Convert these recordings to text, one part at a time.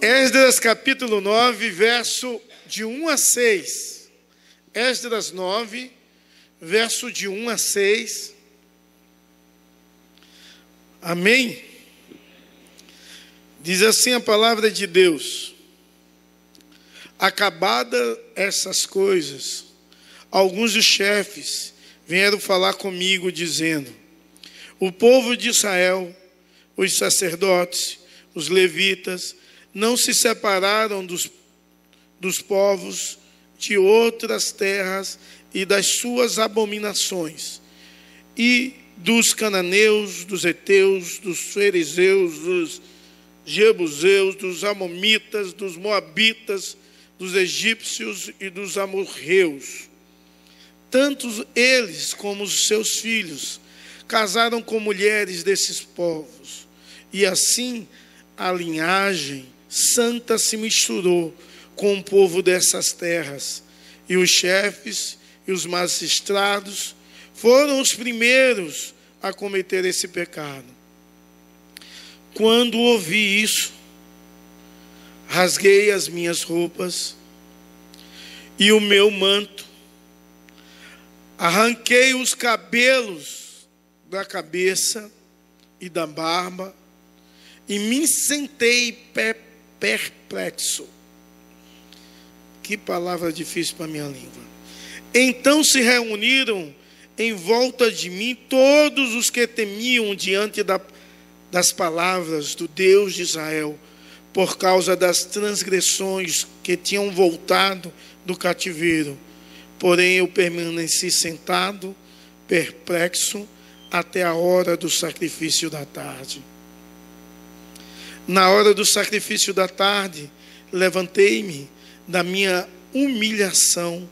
Esdras capítulo 9, verso de 1 a 6. Esdras 9, verso de 1 a 6. Amém? Diz assim a palavra de Deus: Acabada essas coisas, alguns dos chefes vieram falar comigo, dizendo: O povo de Israel, os sacerdotes, os levitas, não se separaram dos, dos povos de outras terras e das suas abominações, e dos cananeus, dos heteus, dos fariseus, dos jebuseus, dos amomitas, dos moabitas, dos egípcios e dos amorreus. Tanto eles como os seus filhos casaram com mulheres desses povos, e assim a linhagem santa se misturou com o povo dessas terras, e os chefes e os magistrados foram os primeiros a cometer esse pecado. Quando ouvi isso, rasguei as minhas roupas e o meu manto, arranquei os cabelos da cabeça e da barba e me sentei perplexo. Que palavra difícil para minha língua. Então se reuniram em volta de mim todos os que temiam diante da, das palavras do Deus de Israel, por causa das transgressões que tinham voltado do cativeiro. Porém eu permaneci sentado, perplexo, até a hora do sacrifício da tarde. Na hora do sacrifício da tarde, levantei-me da minha humilhação,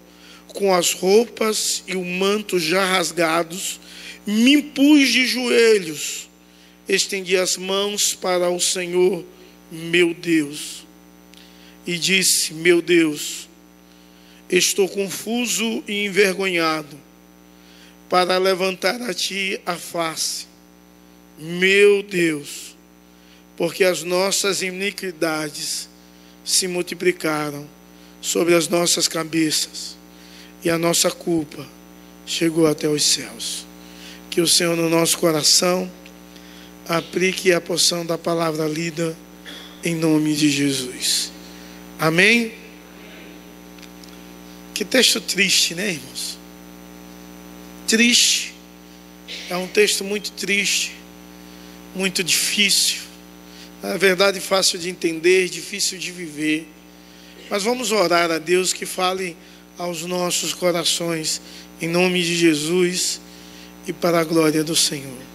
com as roupas e o manto já rasgados, me impus de joelhos, estendi as mãos para o Senhor, meu Deus, e disse: Meu Deus, estou confuso e envergonhado para levantar a ti a face, meu Deus, porque as nossas iniquidades se multiplicaram sobre as nossas cabeças e a nossa culpa chegou até os céus. Que o Senhor no nosso coração aplique a porção da palavra lida em nome de Jesus. Amém? Que texto triste, né, irmãos? Triste. É um texto muito triste, muito difícil. Na verdade, fácil de entender, difícil de viver. Mas vamos orar a Deus que fale aos nossos corações, em nome de Jesus e para a glória do Senhor.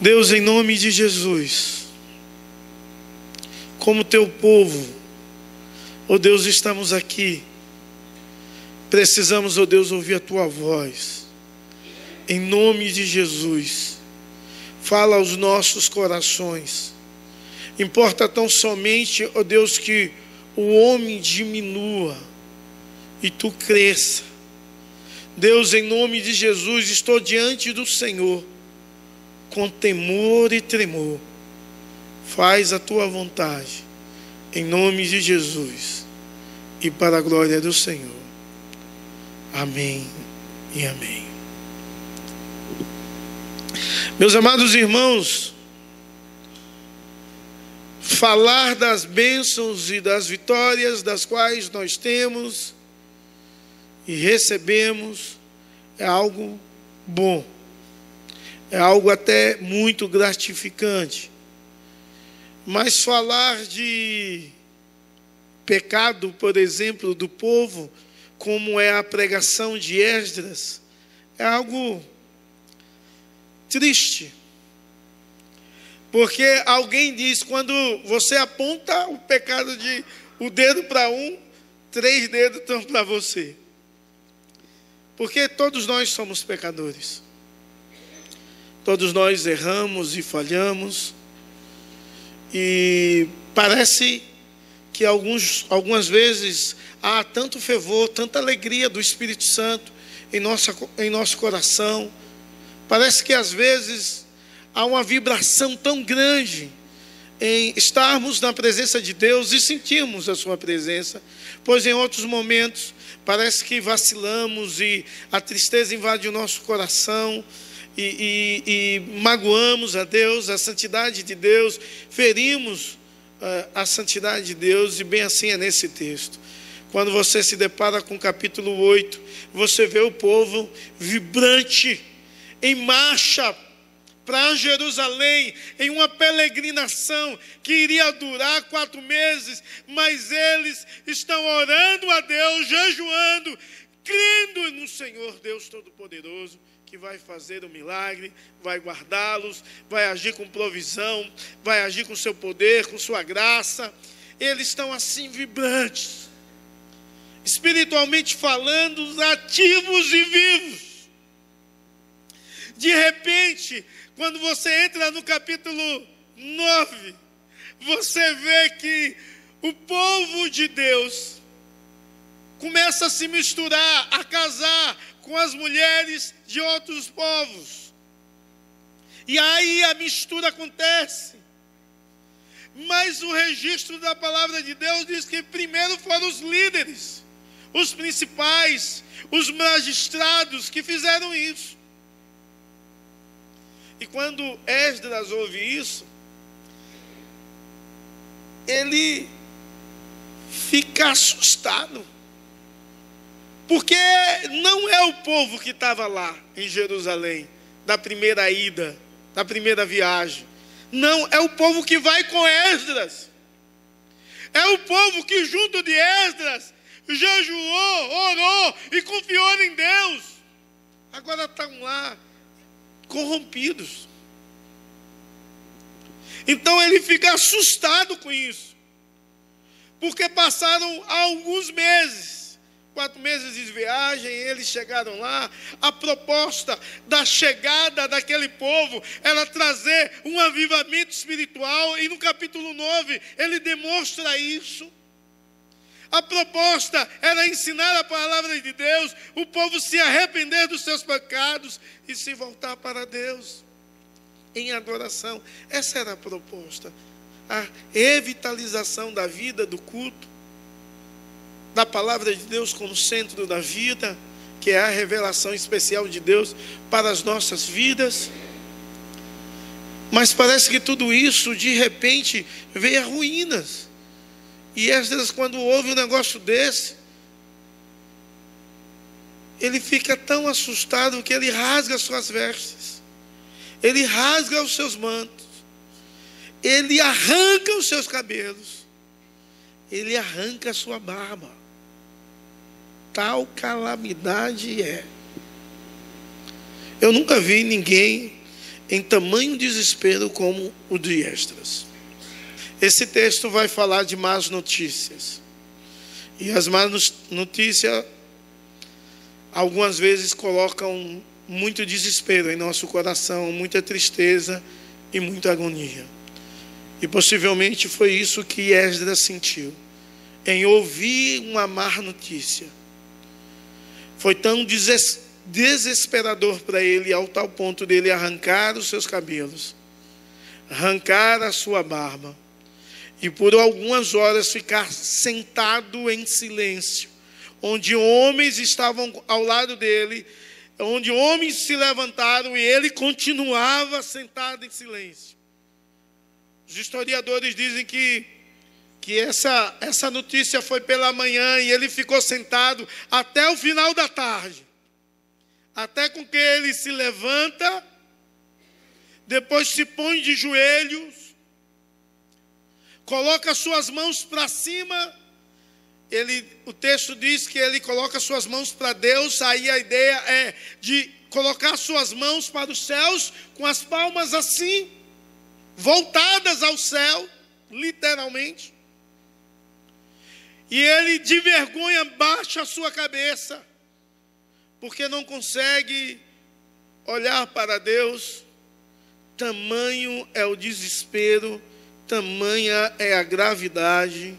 Deus, em nome de Jesus, como teu povo, ó oh Deus, estamos aqui, precisamos, ó oh Deus, ouvir a tua voz, em nome de Jesus, fala aos nossos corações, importa tão somente, ó oh Deus, que o homem diminua e tu cresça. Deus, em nome de Jesus, estou diante do Senhor com temor e tremor. Faz a tua vontade, em nome de Jesus e para a glória do Senhor. Amém e amém. Meus amados irmãos, falar das bênçãos e das vitórias das quais nós temos e recebemos é algo bom, é algo até muito gratificante. Mas falar de pecado, por exemplo, do povo, como é a pregação de Esdras, é algo triste porque alguém diz, quando você aponta o pecado de o dedo para um, três dedos estão para você. Porque todos nós somos pecadores. Todos nós erramos e falhamos. E parece que alguns, algumas vezes há tanto fervor, tanta alegria do Espírito Santo em, nossa, em nosso coração. Parece que às vezes há uma vibração tão grande em estarmos na presença de Deus e sentirmos a Sua presença, pois em outros momentos parece que vacilamos e a tristeza invade o nosso coração e, e, e magoamos a Deus, a santidade de Deus, ferimos uh, a santidade de Deus, e bem assim é nesse texto. Quando você se depara com o capítulo 8, você vê o povo vibrante, em marcha para Jerusalém em uma peregrinação que iria durar quatro meses, mas eles estão orando a Deus, jejuando, crendo no Senhor Deus Todo-Poderoso, que vai fazer o milagre, vai guardá-los, vai agir com provisão, vai agir com seu poder, com sua graça. Eles estão assim vibrantes, espiritualmente falando, ativos e vivos. De repente, quando você entra no capítulo 9, você vê que o povo de Deus começa a se misturar, a casar com as mulheres de outros povos. E aí a mistura acontece. Mas o registro da palavra de Deus diz que primeiro foram os líderes, os principais, os magistrados que fizeram isso. E quando Esdras ouve isso, ele fica assustado. Porque não é o povo que estava lá em Jerusalém, da primeira ida, da primeira viagem. Não, é o povo que vai com Esdras. É o povo que, junto de Esdras, jejuou, orou e confiou em Deus. Agora estão lá corrompidos. Então ele fica assustado com isso, porque passaram alguns meses, quatro meses de viagem, eles chegaram lá. A proposta da chegada daquele povo era trazer um avivamento espiritual, e no capítulo 9 ele demonstra isso. A proposta era ensinar a palavra de Deus, o povo se arrepender dos seus pecados e se voltar para Deus em adoração. Essa era a proposta. A revitalização da vida, do culto, da palavra de Deus como centro da vida, que é a revelação especial de Deus para as nossas vidas. Mas parece que tudo isso, de repente, veio a ruínas. E Esdras, quando ouve um negócio desse, ele fica tão assustado que ele rasga suas vestes, ele rasga os seus mantos, ele arranca os seus cabelos, ele arranca a sua barba. Tal calamidade é. Eu nunca vi ninguém em tamanho desespero como o de Esdras. Esse texto vai falar de más notícias. E as más notícias, algumas vezes, colocam muito desespero em nosso coração, muita tristeza e muita agonia. E possivelmente foi isso que Esdras sentiu, em ouvir uma má notícia. Foi tão desesperador para ele, ao tal ponto dele arrancar os seus cabelos, arrancar a sua barba e por algumas horas ficar sentado em silêncio, onde homens estavam ao lado dele, onde homens se levantaram e ele continuava sentado em silêncio. Os historiadores dizem que, que essa, essa notícia foi pela manhã e ele ficou sentado até o final da tarde. Até com que ele se levanta, depois se põe de joelhos coloca suas mãos para cima. Ele, o texto diz que ele coloca suas mãos para Deus, aí a ideia é de colocar suas mãos para os céus, com as palmas assim, voltadas ao céu, literalmente. E ele de vergonha baixa a sua cabeça, porque não consegue olhar para Deus. Tamanho é o desespero tamanha é a gravidade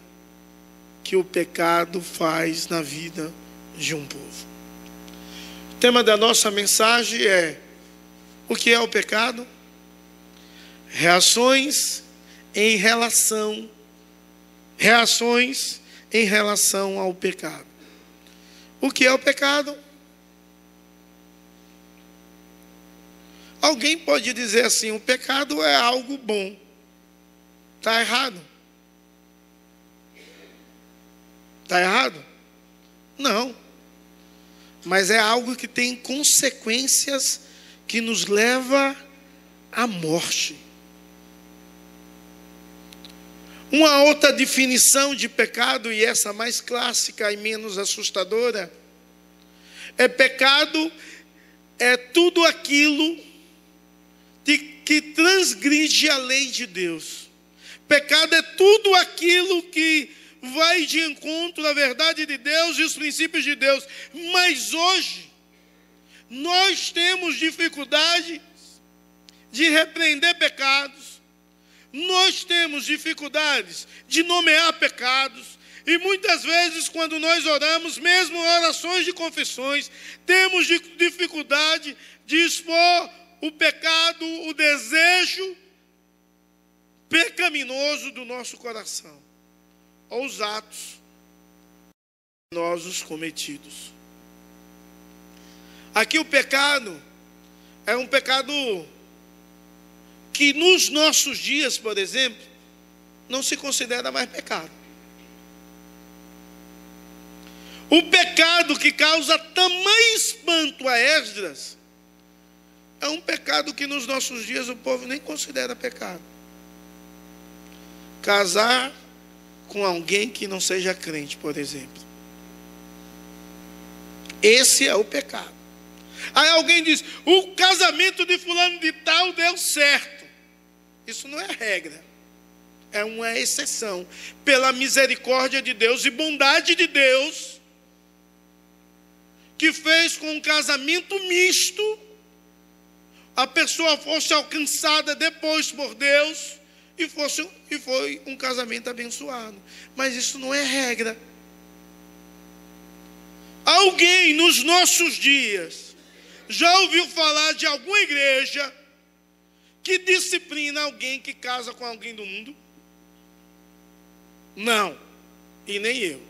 que o pecado faz na vida de um povo. O tema da nossa mensagem é: o que é o pecado? Reações em relação, reações em relação ao pecado. O que é o pecado? Alguém pode dizer assim: o pecado é algo bom. Está errado? Está errado? Não. Mas é algo que tem consequências que nos leva à morte. Uma outra definição de pecado, e essa mais clássica e menos assustadora, é pecado é tudo aquilo de, que transgride a lei de Deus. Pecado é tudo aquilo que vai de encontro à verdade de Deus e os princípios de Deus. Mas hoje, nós temos dificuldade de repreender pecados, nós temos dificuldades de nomear pecados, e muitas vezes, quando nós oramos, mesmo orações de confissões, temos dificuldade de expor o pecado, o desejo pecaminoso do nosso coração, ou os atos pecaminosos cometidos. Aqui o pecado é um pecado que nos nossos dias, por exemplo, não se considera mais pecado. O pecado que causa tamanho espanto a Esdras é um pecado que nos nossos dias o povo nem considera pecado. Casar com alguém que não seja crente, por exemplo. Esse é o pecado. Aí alguém diz: o casamento de fulano de tal deu certo. Isso não é regra, é uma exceção. Pela misericórdia de Deus e bondade de Deus, que fez com um casamento misto, a pessoa fosse alcançada depois por Deus e, fosse, e foi um casamento abençoado. Mas isso não é regra. Alguém nos nossos dias já ouviu falar de alguma igreja que disciplina alguém que casa com alguém do mundo? Não, e nem eu.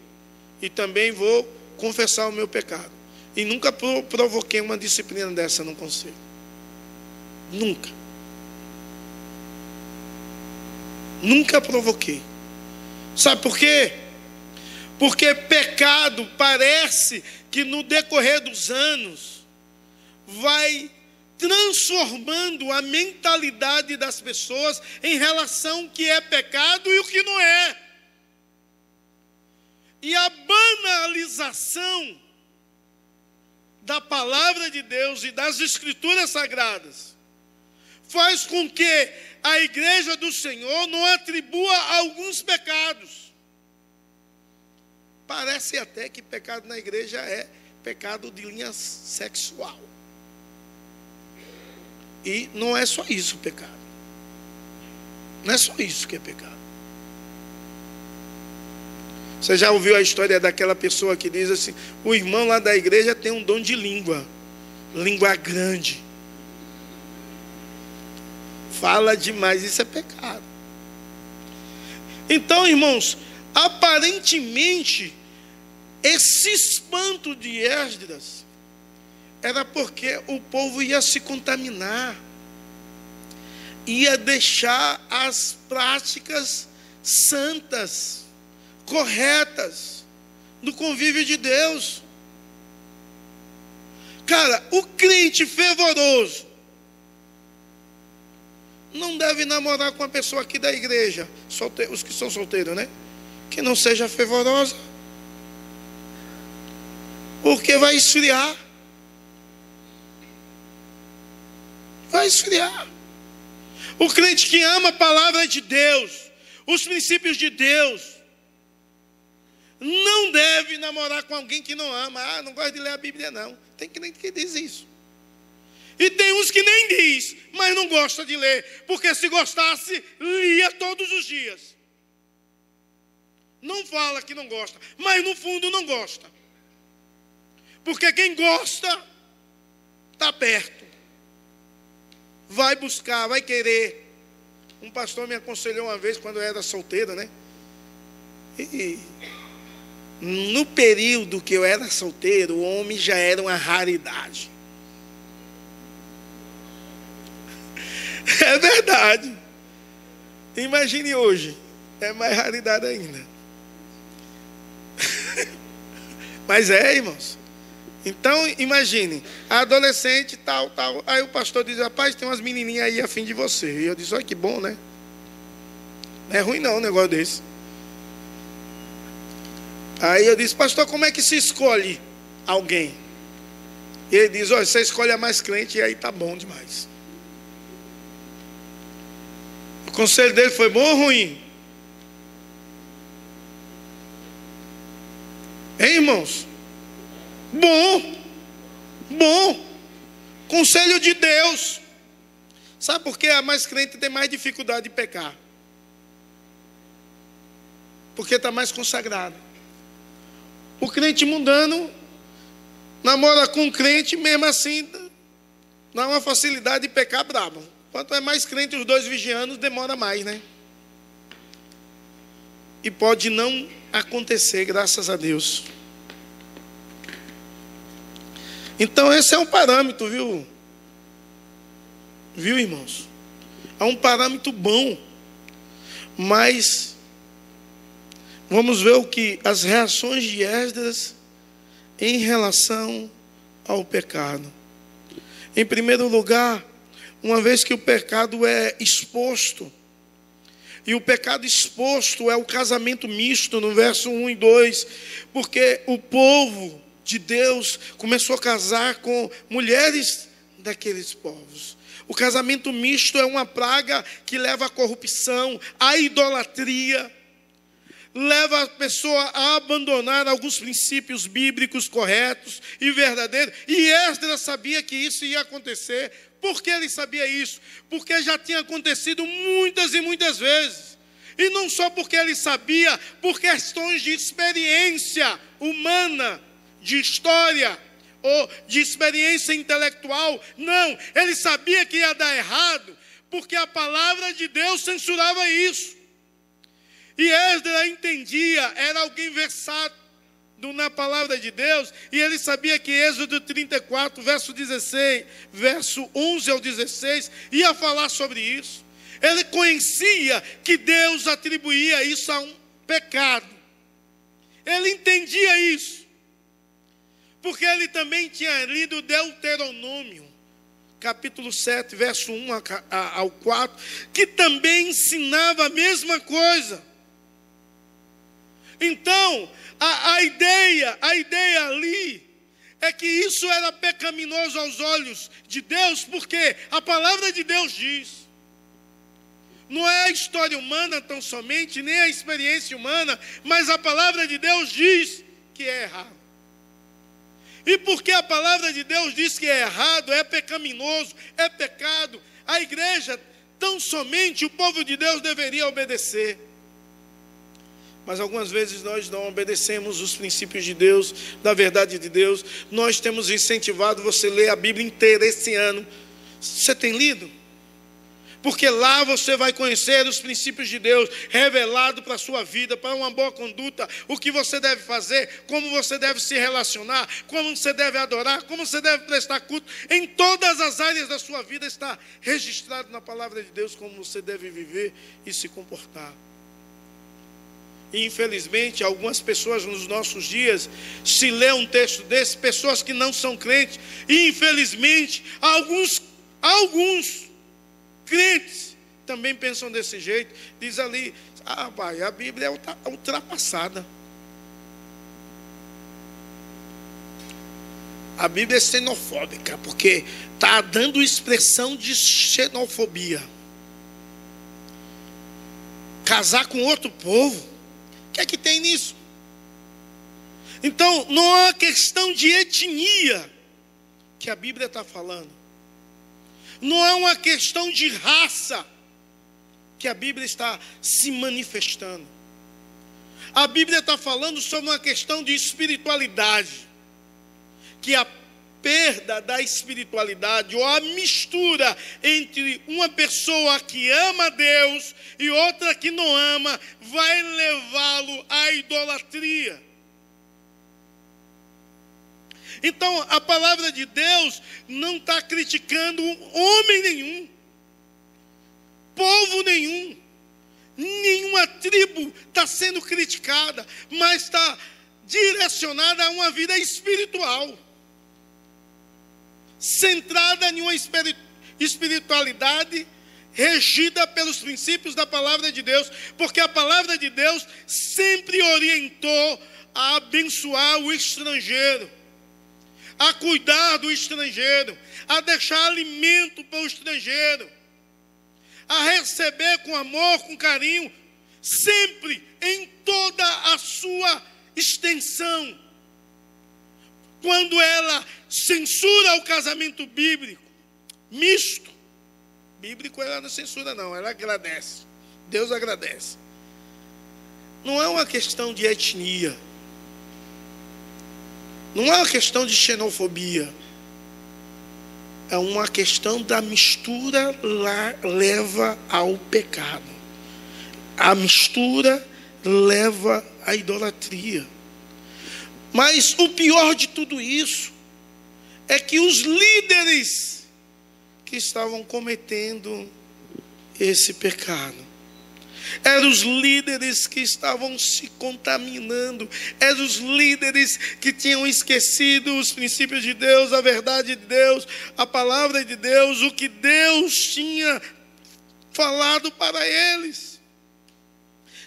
E também vou confessar o meu pecado. E nunca provoquei uma disciplina dessa no conselho. Nunca. Nunca provoquei. Sabe por quê? Porque pecado parece que no decorrer dos anos vai transformando a mentalidade das pessoas em relação ao que é pecado e o que não é. E a banalização da palavra de Deus e das escrituras sagradas faz com que a igreja do Senhor não atribua alguns pecados. Parece até que pecado na igreja é pecado de linha sexual. E não é só isso o pecado. Não é só isso que é pecado. Você já ouviu a história daquela pessoa que diz assim: o irmão lá da igreja tem um dom de língua, língua grande. Fala demais, isso é pecado. Então, irmãos, aparentemente, esse espanto de Esdras era porque o povo ia se contaminar, ia deixar as práticas santas, corretas, no convívio de Deus. Cara, o crente fervoroso não deve namorar com a pessoa aqui da igreja, os que são solteiros, né? Que não seja fervorosa, porque vai esfriar. vai esfriar. O crente que ama a palavra de Deus, os princípios de Deus, não deve namorar com alguém que não ama. Ah, não gosta de ler a Bíblia, não. Tem crente que diz isso. E tem uns que nem diz, mas não gosta de ler, porque se gostasse, lia todos os dias. Não fala que não gosta, mas no fundo não gosta. Porque quem gosta está perto vai buscar, vai querer Um pastor me aconselhou uma vez quando eu era solteiro, né? E no período que eu era solteiro, o homem já era uma raridade. É verdade. Imagine hoje, é mais raridade ainda. Mas é, irmãos. Então, imagine, adolescente, tal, tal. Aí o pastor diz: Rapaz, tem umas menininhas aí a fim de você. E eu disse: Olha que bom, né? Não é ruim, não, um negócio desse. Aí eu disse: Pastor, como é que se escolhe alguém? E ele diz: Olha, você escolhe a mais crente e aí tá bom demais. O conselho dele foi bom ou ruim? Hein, irmãos? Bom, bom. Conselho de Deus. Sabe por que a mais crente tem mais dificuldade de pecar? Porque está mais consagrado. O crente mundano namora com um crente, mesmo assim, dá uma facilidade de pecar brabo. Quanto é mais crente os dois vigianos, demora mais, né? E pode não acontecer, graças a Deus. Então esse é um parâmetro, viu? Viu, irmãos? É um parâmetro bom. Mas vamos ver o que as reações de Esdras em relação ao pecado. Em primeiro lugar, uma vez que o pecado é exposto, e o pecado exposto é o casamento misto, no verso 1 e 2, porque o povo de Deus começou a casar com mulheres daqueles povos. O casamento misto é uma praga que leva à corrupção, à idolatria, leva a pessoa a abandonar alguns princípios bíblicos corretos e verdadeiros. E Esdras sabia que isso ia acontecer. Por que ele sabia isso? Porque já tinha acontecido muitas e muitas vezes. E não só porque ele sabia, por questões de experiência humana de história ou de experiência intelectual. Não, ele sabia que ia dar errado, porque a palavra de Deus censurava isso. E Esdras entendia, era alguém versado na palavra de Deus, e ele sabia que Êxodo 34, verso 16, verso 11 ao 16, ia falar sobre isso. Ele conhecia que Deus atribuía isso a um pecado. Ele entendia isso porque ele também tinha lido Deuteronômio, capítulo 7, verso 1 ao 4, que também ensinava a mesma coisa. Então, a, a ideia, a ideia ali é que isso era pecaminoso aos olhos de Deus, porque a palavra de Deus diz. Não é a história humana tão somente, nem a experiência humana, mas a palavra de Deus diz que é errado. E porque a palavra de Deus diz que é errado, é pecaminoso, é pecado, a igreja, tão somente o povo de Deus deveria obedecer. Mas algumas vezes nós não obedecemos os princípios de Deus, da verdade de Deus. Nós temos incentivado você a ler a Bíblia inteira esse ano. Você tem lido? porque lá você vai conhecer os princípios de Deus revelado para a sua vida, para uma boa conduta, o que você deve fazer, como você deve se relacionar, como você deve adorar, como você deve prestar culto. Em todas as áreas da sua vida está registrado na palavra de Deus como você deve viver e se comportar. E infelizmente, algumas pessoas nos nossos dias, se lê um texto desse, pessoas que não são crentes, e infelizmente, alguns, alguns crentes também pensam desse jeito. Diz ali, ah, pai, a Bíblia é ultrapassada. A Bíblia é xenofóbica, porque está dando expressão de xenofobia. Casar com outro povo, que é que tem nisso? Então, não é uma questão de etnia que a Bíblia está falando não é uma questão de raça que a Bíblia está se manifestando. A Bíblia está falando sobre uma questão de espiritualidade, que a perda da espiritualidade ou a mistura entre uma pessoa que ama Deus e outra que não ama vai levá-lo à idolatria. Então, a palavra de Deus não está criticando homem nenhum, povo nenhum, nenhuma tribo está sendo criticada, mas está direcionada a uma vida espiritual centrada em uma espiritualidade regida pelos princípios da palavra de Deus, porque a palavra de Deus sempre orientou a abençoar o estrangeiro, a cuidar do estrangeiro, a deixar alimento para o estrangeiro, a receber com amor, com carinho, sempre em toda a sua extensão quando ela censura o casamento bíblico, misto, bíblico ela não censura, não, ela agradece. Deus agradece. Não é uma questão de etnia, não é uma questão de xenofobia, é uma questão da mistura lá leva ao pecado. A mistura leva à idolatria. Mas o pior de tudo isso é que os líderes que estavam cometendo esse pecado eram os líderes que estavam se contaminando, eram os líderes que tinham esquecido os princípios de Deus, a verdade de Deus, a palavra de Deus, o que Deus tinha falado para eles.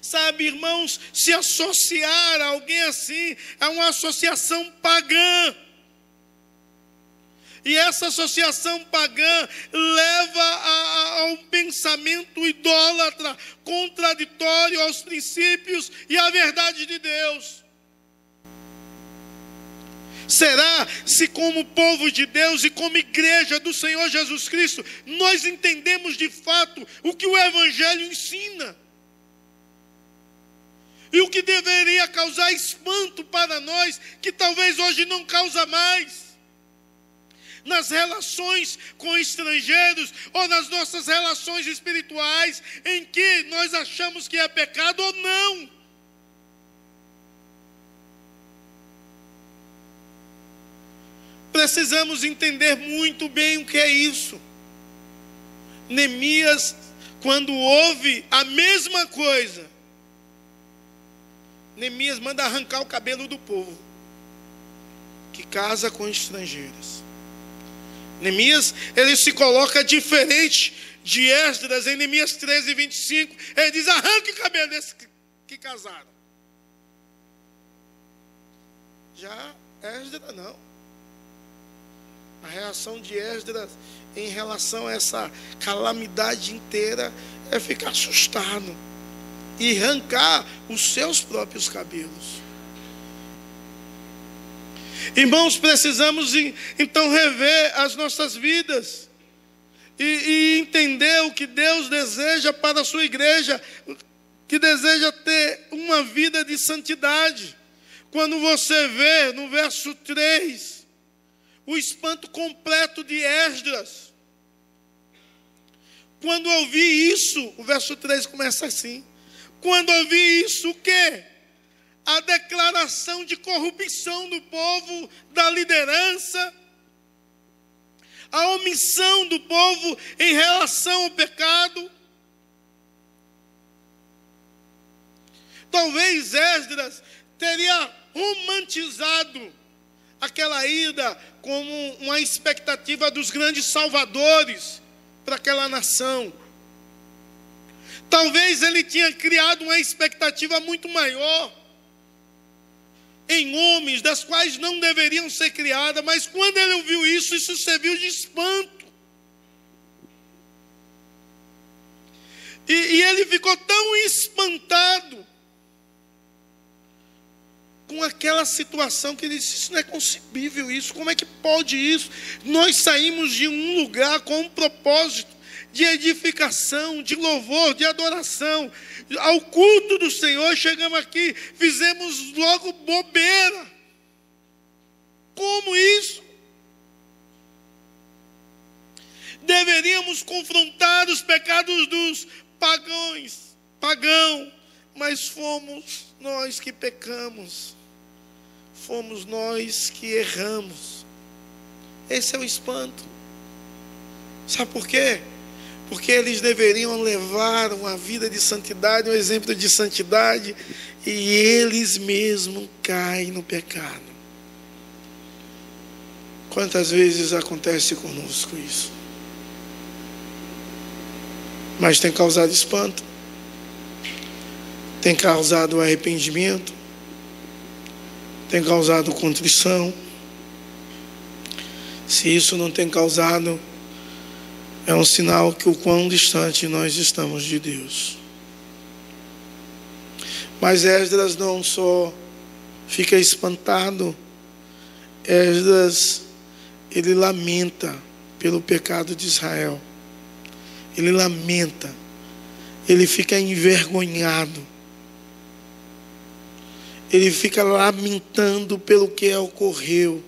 Sabe, irmãos, se associar a alguém assim é uma associação pagã. E essa associação pagã leva a, a, um pensamento idólatra, contraditório aos princípios e à verdade de Deus. Será se, como povo de Deus e como igreja do Senhor Jesus Cristo, nós entendemos de fato o que o Evangelho ensina? E o que deveria causar espanto para nós, que talvez hoje não causa mais. Nas relações com estrangeiros ou nas nossas relações espirituais, em que nós achamos que é pecado ou não. Precisamos entender muito bem o que é isso. Neemias, quando ouve a mesma coisa, Neemias manda arrancar o cabelo do povo que casa com estrangeiros. Neemias, ele se coloca diferente de Esdras em Neemias 13, 25. Ele diz: arranque o cabelo desses que, que casaram. Já Esdras não. A reação de Esdras em relação a essa calamidade inteira é ficar assustado e arrancar os seus próprios cabelos. Irmãos, precisamos então rever as nossas vidas e, e, entender o que Deus deseja para a sua igreja, que deseja ter uma vida de santidade. Quando você vê no verso 3 o espanto completo de Esdras, quando ouvi isso, o verso 3 começa assim: quando ouvi isso, o quê? A declaração de corrupção do povo, da liderança, a omissão do povo em relação ao pecado. Talvez Esdras teria romantizado aquela ida como uma expectativa dos grandes salvadores para aquela nação. Talvez ele tinha criado uma expectativa muito maior em homens, das quais não deveriam ser criadas, mas quando ele ouviu isso, isso serviu de espanto. E, e ele ficou tão espantado com aquela situação que ele disse: Isso não é concebível, isso, como é que pode isso? Nós saímos de um lugar com um propósito de edificação, de louvor, de adoração. Ao culto do Senhor, chegamos aqui, fizemos logo bobeira. Como isso? deveríamos confrontar os pecados dos pagãos, pagão, mas fomos nós que pecamos, fomos nós que erramos. Esse é o espanto. Sabe por quê? Porque eles deveriam levar uma vida de santidade, um exemplo de santidade, e eles mesmos caem no pecado. Quantas vezes acontece conosco isso? Mas tem causado espanto, tem causado arrependimento, tem causado contrição. Se isso não tem causado, é um sinal que o quão distante nós estamos de Deus. Mas Esdras não só fica espantado, Esdras ele lamenta pelo pecado de Israel. Ele lamenta. Ele fica envergonhado. Ele fica lamentando pelo que ocorreu.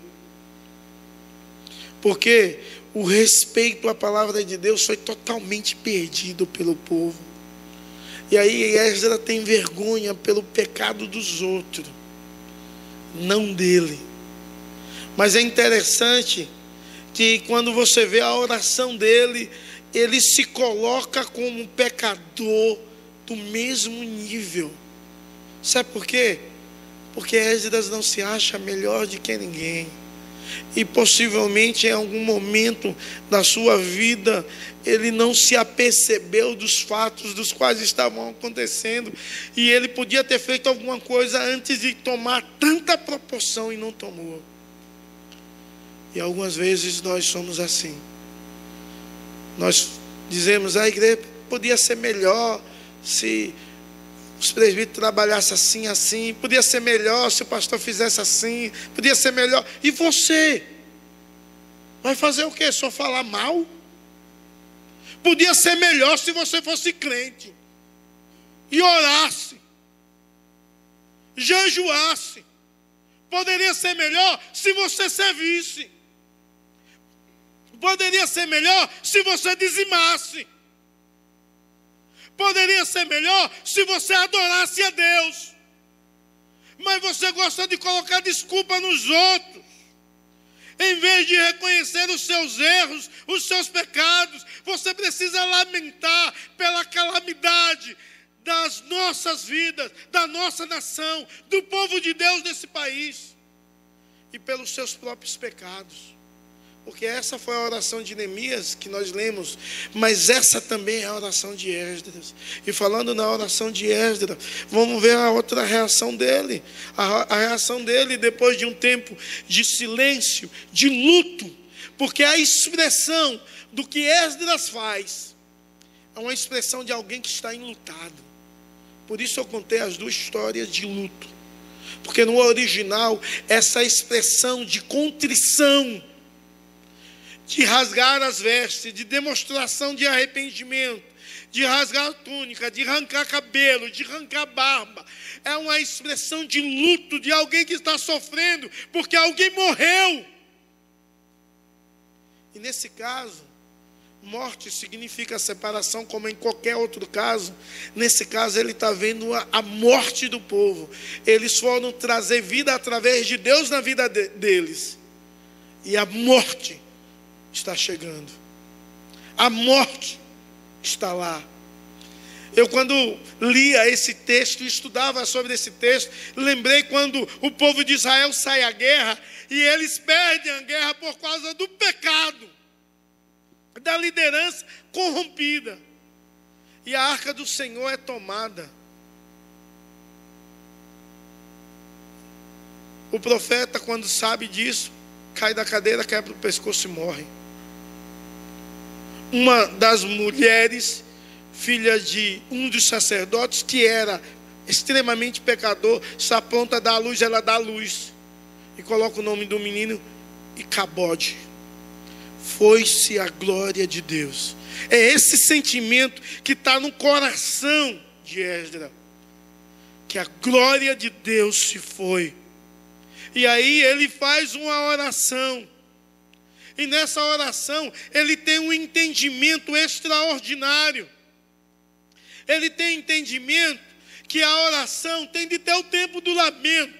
Porque o respeito à palavra de Deus foi totalmente perdido pelo povo. E aí Esdra tem vergonha pelo pecado dos outros, não dele. Mas é interessante que quando você vê a oração dele, ele se coloca como um pecador do mesmo nível. Sabe por quê? Porque Esdras não se acha melhor do que ninguém. E possivelmente em algum momento da sua vida ele não se apercebeu dos fatos dos quais estavam acontecendo e ele podia ter feito alguma coisa antes de tomar tanta proporção e não tomou. E algumas vezes nós somos assim. Nós dizemos a igreja podia ser melhor se os presbíteros trabalhassem assim, assim, podia ser melhor se o pastor fizesse assim, podia ser melhor. E você? Vai fazer o quê? Só falar mal? Podia ser melhor se você fosse crente e orasse, jejuasse. Poderia ser melhor se você servisse. Poderia ser melhor se você dizimasse. Poderia ser melhor se você adorasse a Deus. Mas você gosta de colocar desculpa nos outros. Em vez de reconhecer os seus erros, os seus pecados, você precisa lamentar pela calamidade das nossas vidas, da nossa nação, do povo de Deus desse país e pelos seus próprios pecados. Porque essa foi a oração de Neemias que nós lemos, mas essa também é a oração de Esdras. E falando na oração de Esdras, vamos ver a outra reação dele. A, a reação dele depois de um tempo de silêncio, de luto, porque a expressão do que Esdras faz é uma expressão de alguém que está enlutado. Por isso eu contei as duas histórias de luto. Porque no original, essa expressão de contrição de rasgar as vestes, de demonstração de arrependimento, de rasgar a túnica, de arrancar cabelo, de arrancar barba. É uma expressão de luto de alguém que está sofrendo porque alguém morreu. E nesse caso, morte significa separação, como em qualquer outro caso. Nesse caso, ele está vendo a, morte do povo. Eles foram trazer vida através de Deus na vida de, deles. E a morte está chegando. A morte está lá. Eu, quando lia esse texto, estudava sobre esse texto, lembrei quando o povo de Israel sai à guerra e eles perdem a guerra por causa do pecado, da liderança corrompida. E a arca do Senhor é tomada. O profeta, quando sabe disso, cai da cadeira, quebra o pescoço e morre uma das mulheres, filha de um dos sacerdotes, que era extremamente pecador, está pronta a dar luz, ela dá luz. E coloca o nome do menino e cabode. Foi-se a glória de Deus. É esse sentimento que está no coração de Esdra. Que a glória de Deus se foi. E aí ele faz uma oração. E nessa oração, ele tem um entendimento extraordinário. Ele tem entendimento que a oração tem de ter o tempo do lamento.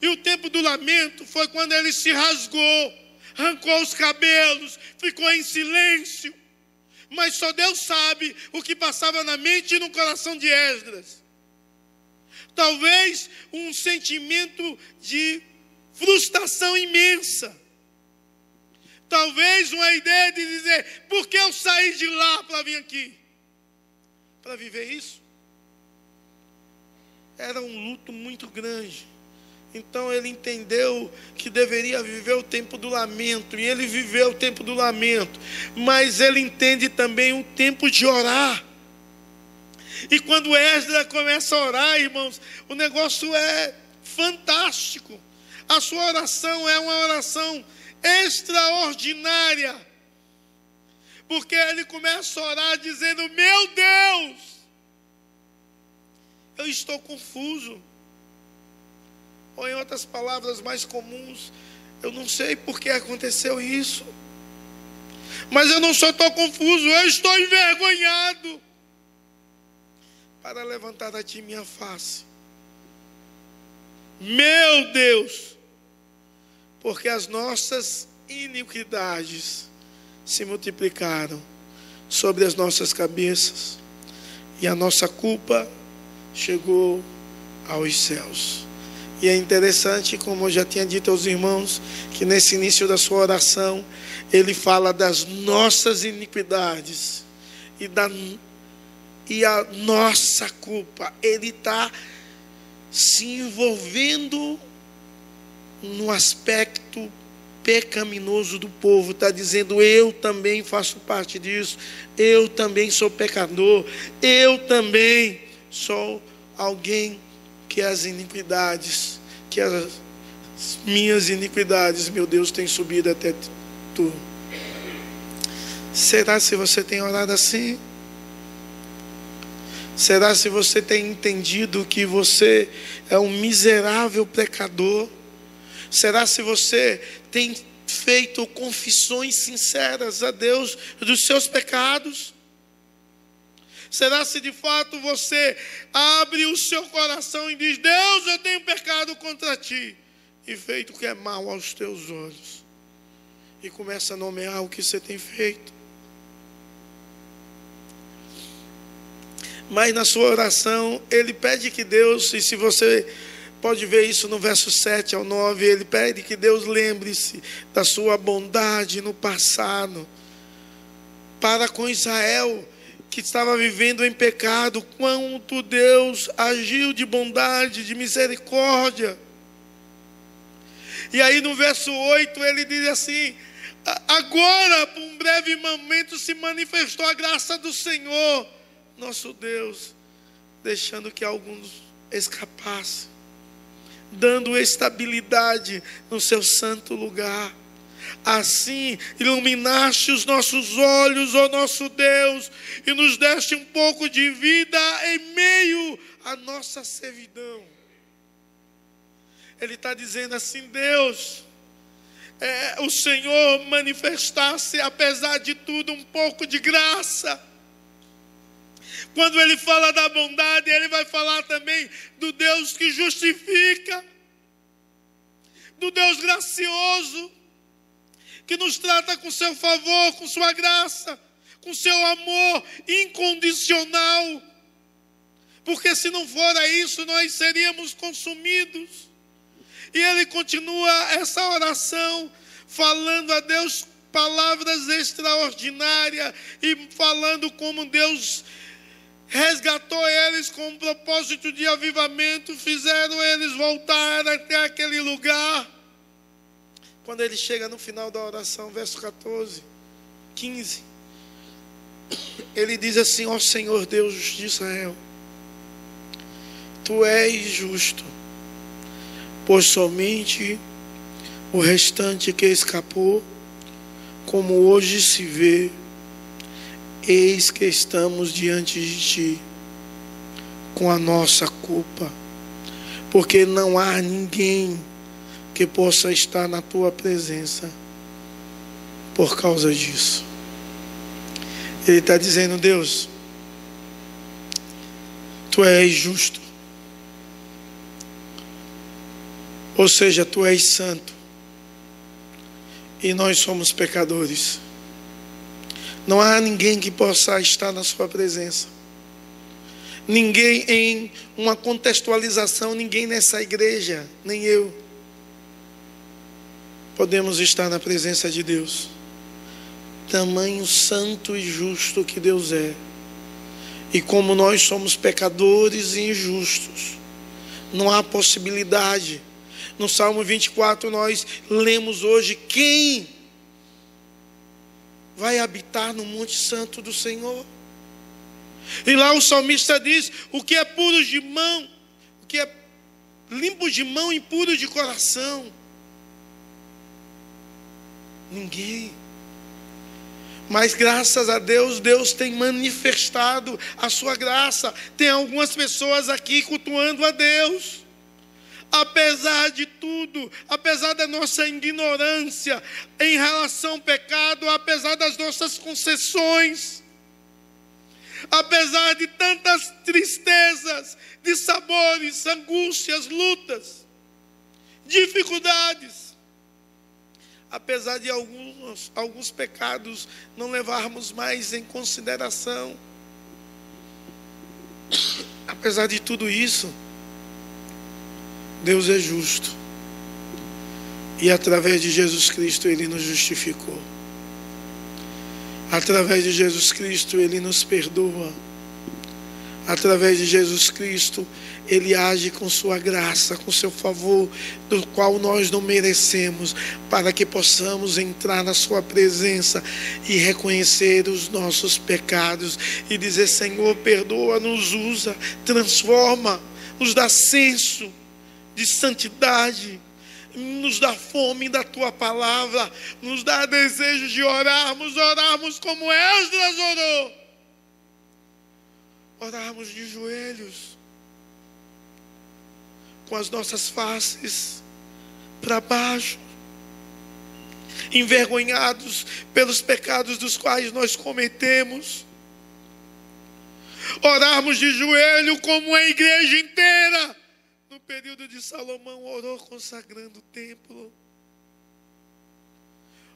E o tempo do lamento foi quando ele se rasgou, arrancou os cabelos, ficou em silêncio. Mas só Deus sabe o que passava na mente e no coração de Esdras. Talvez um sentimento de frustração imensa. Talvez uma ideia de dizer: por que eu saí de lá para vir aqui? Para viver isso? Era um luto muito grande. Então ele entendeu que deveria viver o tempo do lamento, e ele viveu o tempo do lamento, mas ele entende também o tempo de orar. E quando Esdras começa a orar, irmãos, o negócio é fantástico. A sua oração é uma oração extraordinária. Porque ele começa a orar dizendo: Meu Deus, eu estou confuso. Ou em outras palavras mais comuns, eu não sei por que aconteceu isso. Mas eu não só estou confuso, eu estou envergonhado para levantar a ti minha face. Meu Deus, porque as nossas iniquidades se multiplicaram sobre as nossas cabeças e a nossa culpa chegou aos céus. E é interessante, como eu já tinha dito aos irmãos, que nesse início da sua oração, ele fala das nossas iniquidades e da e a nossa culpa. Ele está se envolvendo no aspecto pecaminoso do povo, está dizendo: eu também faço parte disso, eu também sou pecador, eu também sou alguém que as iniquidades, que as minhas iniquidades, meu Deus, tem subido até tu. Será se você tem orado assim? Será se você tem entendido que você é um miserável pecador? Será se você tem feito confissões sinceras a Deus dos seus pecados? Será se de fato você abre o seu coração e diz: Deus, eu tenho pecado contra ti e feito o que é mal aos teus olhos? E começa a nomear o que você tem feito. Mas na sua oração ele pede que Deus, e se você pode ver isso no verso 7 ao 9, ele pede que Deus lembre-se da sua bondade no passado para com Israel que estava vivendo em pecado, quanto Deus agiu de bondade, de misericórdia. E aí no verso 8 ele diz assim: Agora, por um breve momento, se manifestou a graça do Senhor nosso Deus, deixando que alguns escapassem, dando estabilidade no seu santo lugar. Assim iluminaste os nossos olhos, ó nosso Deus, e nos deste um pouco de vida em meio à nossa servidão. Ele está dizendo assim: Deus, é, o Senhor manifestasse, apesar de tudo, um pouco de graça quando ele fala da bondade, ele vai falar também do Deus que justifica, do Deus gracioso, que nos trata com seu favor, com sua graça, com seu amor incondicional. Porque se não fora isso, nós seríamos consumidos. E ele continua essa oração falando a Deus palavras extraordinárias e falando como Deus resgatou eles com um propósito de avivamento, fizeram eles voltar até aquele lugar. Quando ele chega no final da oração, verso 14, 15, ele diz assim: Ó Senhor Deus de Israel, tu és justo, pois somente o restante que escapou, como hoje se vê, Eis que estamos diante de Ti com a nossa culpa, porque não há ninguém que possa estar na Tua presença por causa disso. Ele está dizendo: Deus, tu és justo. Ou seja, tu és santo. E nós somos pecadores. Não há ninguém que possa estar na sua presença. Ninguém em uma contextualização, ninguém nessa igreja, nem eu, podemos estar na presença de Deus. Tamanho santo e justo que Deus é. E como nós somos pecadores e injustos, não há possibilidade. No Salmo 24 nós lemos hoje quem vai habitar no monte santo do Senhor. E lá o salmista diz: o que é puro de mão, o que é limpo de mão e puro de coração. Ninguém. Mas graças a Deus, Deus tem manifestado a sua graça. Tem algumas pessoas aqui cultuando a Deus. Apesar de tudo, apesar da nossa ignorância em relação ao pecado, apesar das nossas concessões, apesar de tantas tristezas, de sabores, angústias, lutas, dificuldades, apesar de alguns, alguns pecados não levarmos mais em consideração, apesar de tudo isso, Deus é justo. E através de Jesus Cristo Ele nos justificou. Através de Jesus Cristo, Ele nos perdoa. Através de Jesus Cristo, Ele age com Sua graça, com Seu favor, do qual nós não merecemos, para que possamos entrar na Sua presença e reconhecer os nossos pecados e dizer: Senhor, perdoa, nos usa, transforma, nos dá senso de santidade nos dá fome da tua palavra, nos dá desejo de orarmos, orarmos como Esdras orou, orarmos de joelhos, com as nossas faces para baixo, envergonhados pelos pecados dos quais nós cometemos, orarmos de joelho como a igreja inteira período de Salomão, orou consagrando o templo.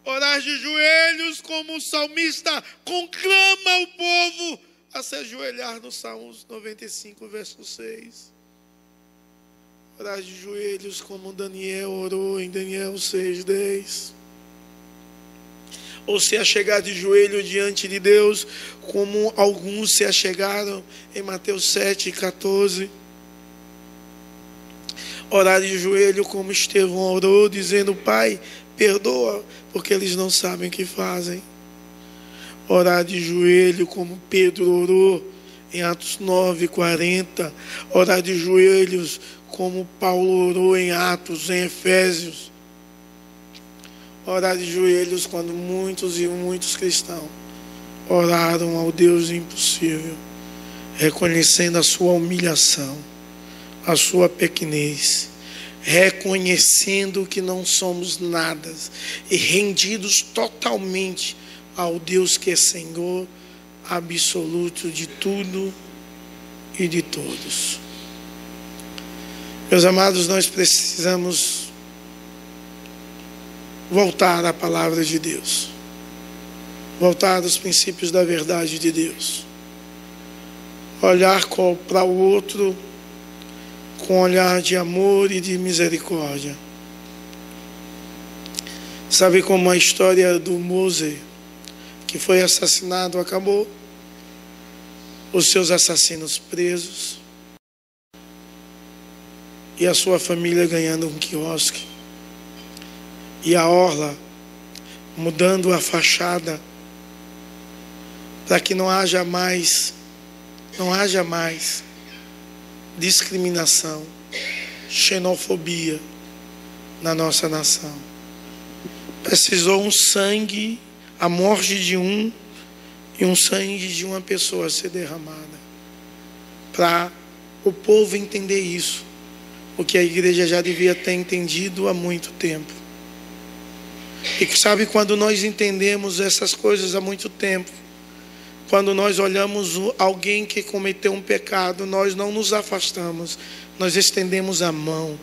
Orar de joelhos, como o salmista conclama o povo a se ajoelhar no Salmos 95, verso 6. Orar de joelhos, como Daniel orou em Daniel 6, 10 ou se achegar de joelho diante de Deus, como alguns se achegaram em Mateus 7, 14 orar de joelho como Estevão orou, dizendo: Pai, perdoa, porque eles não sabem o que fazem. Orar de joelho como Pedro orou em Atos 9, 40. Orar de joelhos como Paulo orou em Atos, em Efésios. Orar de joelhos quando muitos e muitos cristãos oraram ao Deus impossível, reconhecendo a sua humilhação a sua pequenez, reconhecendo que não somos nada e rendidos totalmente ao Deus que é Senhor absoluto de tudo e de todos. Meus amados, nós precisamos voltar à palavra de Deus, voltar aos princípios da verdade de Deus, olhar para o outro com olhar de amor e de misericórdia. Sabe como a história do Mose, que foi assassinado, acabou? Os seus assassinos presos e a sua família ganhando um quiosque e a orla mudando a fachada para que não haja mais não haja mais discriminação, xenofobia na nossa nação. Precisou um sangue, a morte de um e um sangue de uma pessoa ser derramada para o povo entender isso, o que a igreja já devia ter entendido há muito tempo. E sabe quando nós entendemos essas coisas há muito tempo, quando nós olhamos alguém que cometeu um pecado, nós não nos afastamos, nós estendemos a mão,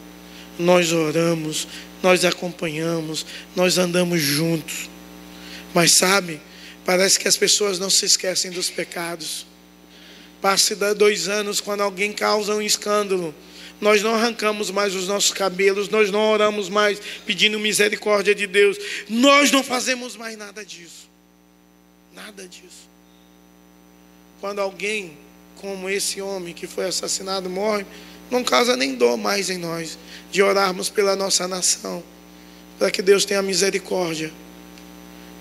nós oramos, nós acompanhamos, nós andamos juntos. Mas sabe, parece que as pessoas não se esquecem dos pecados. Passe dois anos quando alguém causa um escândalo. Nós não arrancamos mais os nossos cabelos, nós não oramos mais pedindo misericórdia de Deus. Nós não fazemos mais nada disso. Nada disso. Quando alguém como esse homem que foi assassinado morre, não causa nem dor mais em nós de orarmos pela nossa nação, para que Deus tenha misericórdia,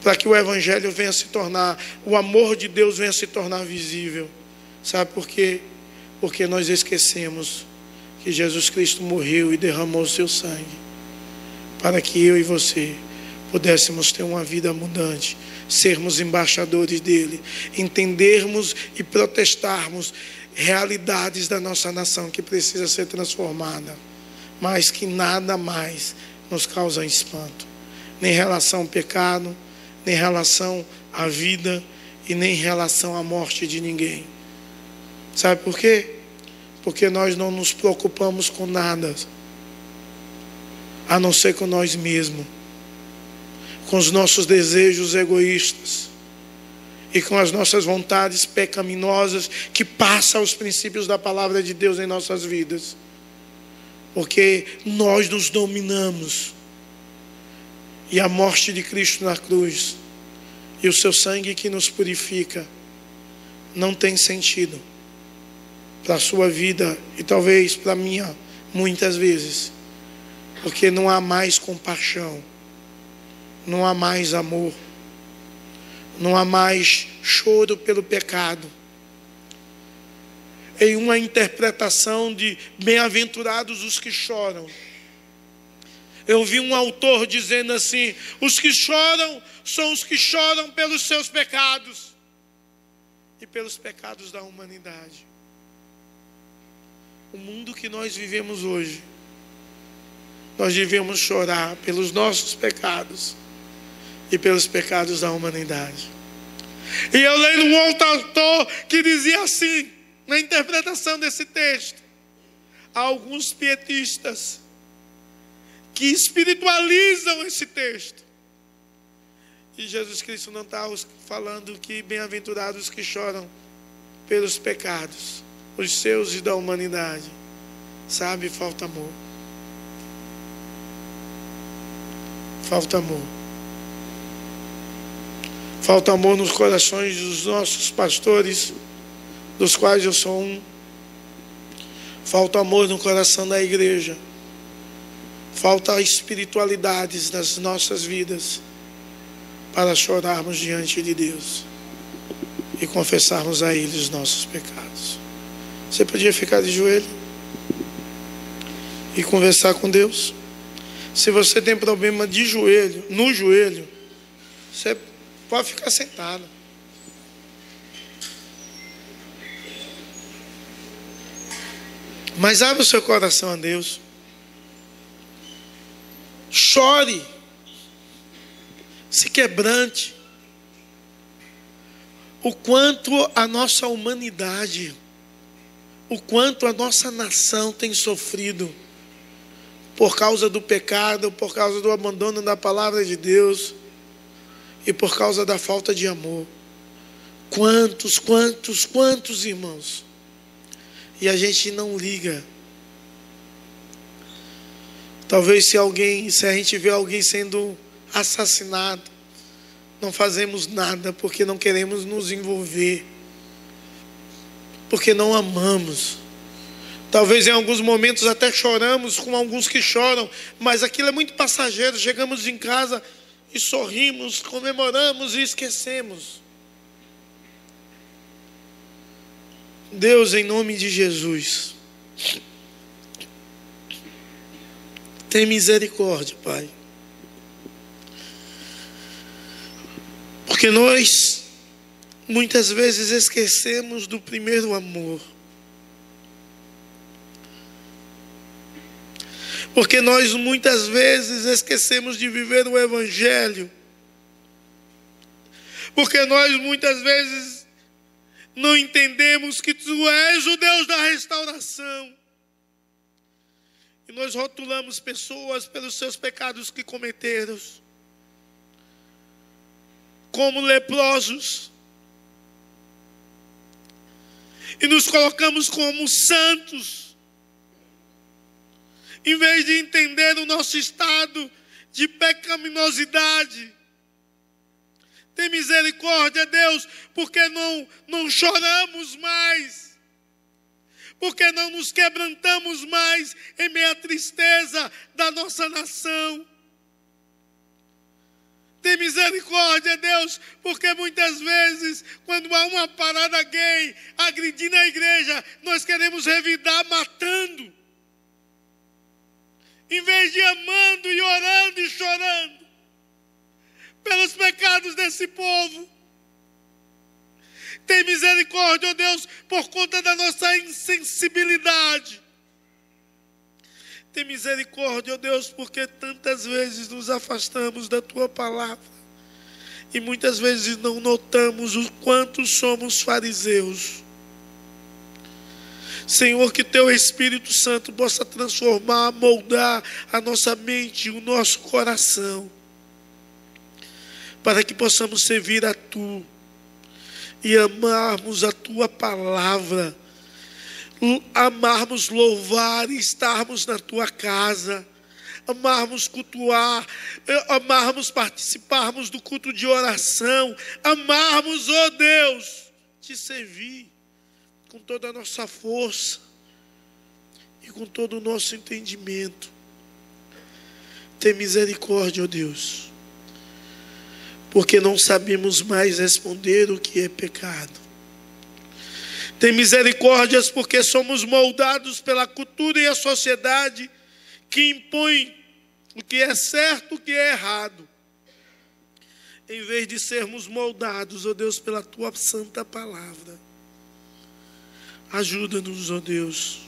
para que o Evangelho venha se tornar, o amor de Deus venha se tornar visível. Sabe por quê? Porque nós esquecemos que Jesus Cristo morreu e derramou o seu sangue, para que eu e você pudéssemos ter uma vida abundante, sermos embaixadores dele, entendermos e protestarmos realidades da nossa nação que precisa ser transformada, mas que nada mais nos causa espanto, nem em relação ao pecado, nem em relação à vida e nem em relação à morte de ninguém. Sabe por quê? Porque nós não nos preocupamos com nada, a não ser com nós mesmos, com os nossos desejos egoístas e com as nossas vontades pecaminosas que passam os princípios da palavra de Deus em nossas vidas. Porque nós nos dominamos. E a morte de Cristo na cruz e o seu sangue que nos purifica não tem sentido para a sua vida e talvez para a minha, muitas vezes, porque não há mais compaixão, não há mais amor não há mais choro pelo pecado. Em uma interpretação de bem-aventurados os que choram. Eu vi um autor dizendo assim: os que choram são os que choram pelos seus pecados e pelos pecados da humanidade. O mundo que nós vivemos hoje, nós devemos chorar pelos nossos pecados e pelos pecados da humanidade. E eu leio um outro autor que dizia assim, na interpretação desse texto: alguns pietistas que espiritualizam esse texto. E Jesus Cristo não está falando que bem-aventurados que choram pelos pecados, os seus e da humanidade. Sabe, falta amor. Falta amor. Falta amor nos corações dos nossos pastores, dos quais eu sou um. Falta amor no coração da igreja. Falta espiritualidades nas nossas vidas para chorarmos diante de Deus e confessarmos a Ele os nossos pecados. Você podia ficar de joelho e conversar com Deus. Se você tem problema de joelho, no joelho, você Pode ficar sentado. Mas abra o seu coração a Deus. Chore. Se quebrante. O quanto a nossa humanidade, o quanto a nossa nação tem sofrido por causa do pecado, por causa do abandono da palavra de Deus e por causa da falta de amor. Quantos, quantos, quantos irmãos? E a gente não liga. Talvez se alguém, se a gente vê alguém sendo assassinado, não fazemos nada porque não queremos nos envolver. Porque não amamos. Talvez em alguns momentos até choramos com alguns que choram, mas aquilo é muito passageiro. Chegamos em casa, e sorrimos, comemoramos e esquecemos. Deus, em nome de Jesus, tem misericórdia, Pai. Porque nós muitas vezes esquecemos do primeiro amor. Porque nós muitas vezes esquecemos de viver o Evangelho. Porque nós muitas vezes não entendemos que tu és o Deus da restauração. E nós rotulamos pessoas pelos seus pecados que cometeram, como leprosos. E nos colocamos como santos, em vez de entender o nosso estado de pecaminosidade. Tem misericórdia, Deus, porque não, não choramos mais porque não nos quebrantamos mais em meio à tristeza da nossa nação. Tem misericórdia, Deus, porque muitas vezes, quando há uma parada gay agredindo a igreja, nós queremos revidar matando. Em vez de amando e orando e chorando pelos pecados desse povo. Tem misericórdia, ó oh Deus, por conta da nossa insensibilidade. Tem misericórdia, ó oh Deus, porque tantas vezes nos afastamos da tua palavra e muitas vezes não notamos o quanto somos fariseus. Senhor, que teu Espírito Santo possa transformar, moldar a nossa mente, o nosso coração, para que possamos servir a tu e amarmos a tua palavra, amarmos louvar e estarmos na tua casa, amarmos cultuar, eh, amarmos participarmos do culto de oração, amarmos, ó oh Deus, te servir com toda a nossa força e com todo o nosso entendimento. Tem misericórdia, ó oh Deus porque não sabemos mais responder o que é pecado. Tem misericórdias porque somos moldados pela cultura e a sociedade que impõe o que é certo, e o que é errado. Em vez de sermos moldados, ó oh Deus, pela tua santa palavra. Ajuda-nos, ó Deus.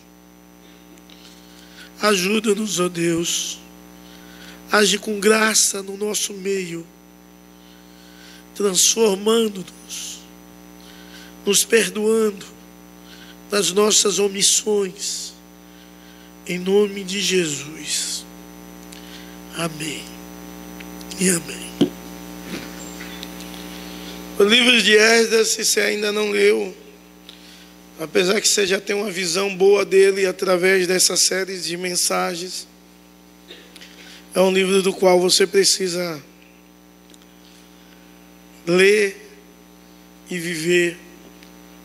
Ajuda-nos, ó Deus. Age com graça no nosso meio transformando-nos, nos perdoando das nossas omissões, em nome de Jesus. Amém e amém. O livro de Esdras, se você ainda não leu, apesar que você já tem uma visão boa dele através dessa série de mensagens, é um livro do qual você precisa ler e viver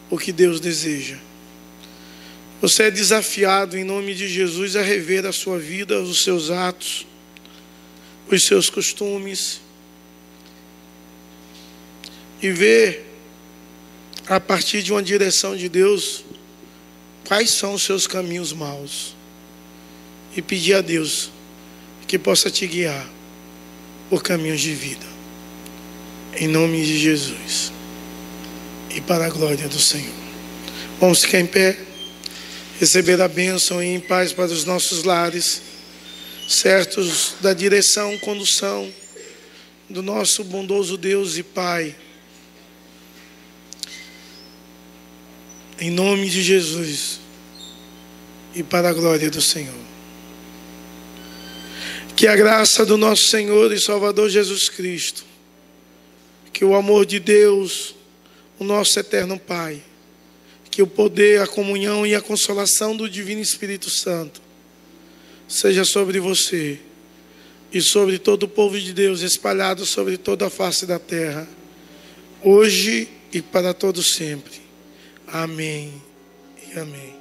o que Deus deseja. Você é desafiado em nome de Jesus a rever a sua vida, os seus atos, os seus costumes e ver a partir de uma direção de Deus quais são os seus caminhos maus e pedir a Deus que possa te guiar por caminhos de vida. Em nome de Jesus. E para a glória do Senhor. Vamos ficar em pé. Receber a bênção e em paz para os nossos lares. Certos da direção, condução do nosso bondoso Deus e Pai. Em nome de Jesus. E para a glória do Senhor. Que a graça do nosso Senhor e Salvador Jesus Cristo que o amor de Deus, o nosso eterno Pai, que o poder, a comunhão e a consolação do Divino Espírito Santo seja sobre você e sobre todo o povo de Deus espalhado sobre toda a face da terra, hoje e para todo sempre. Amém e amém.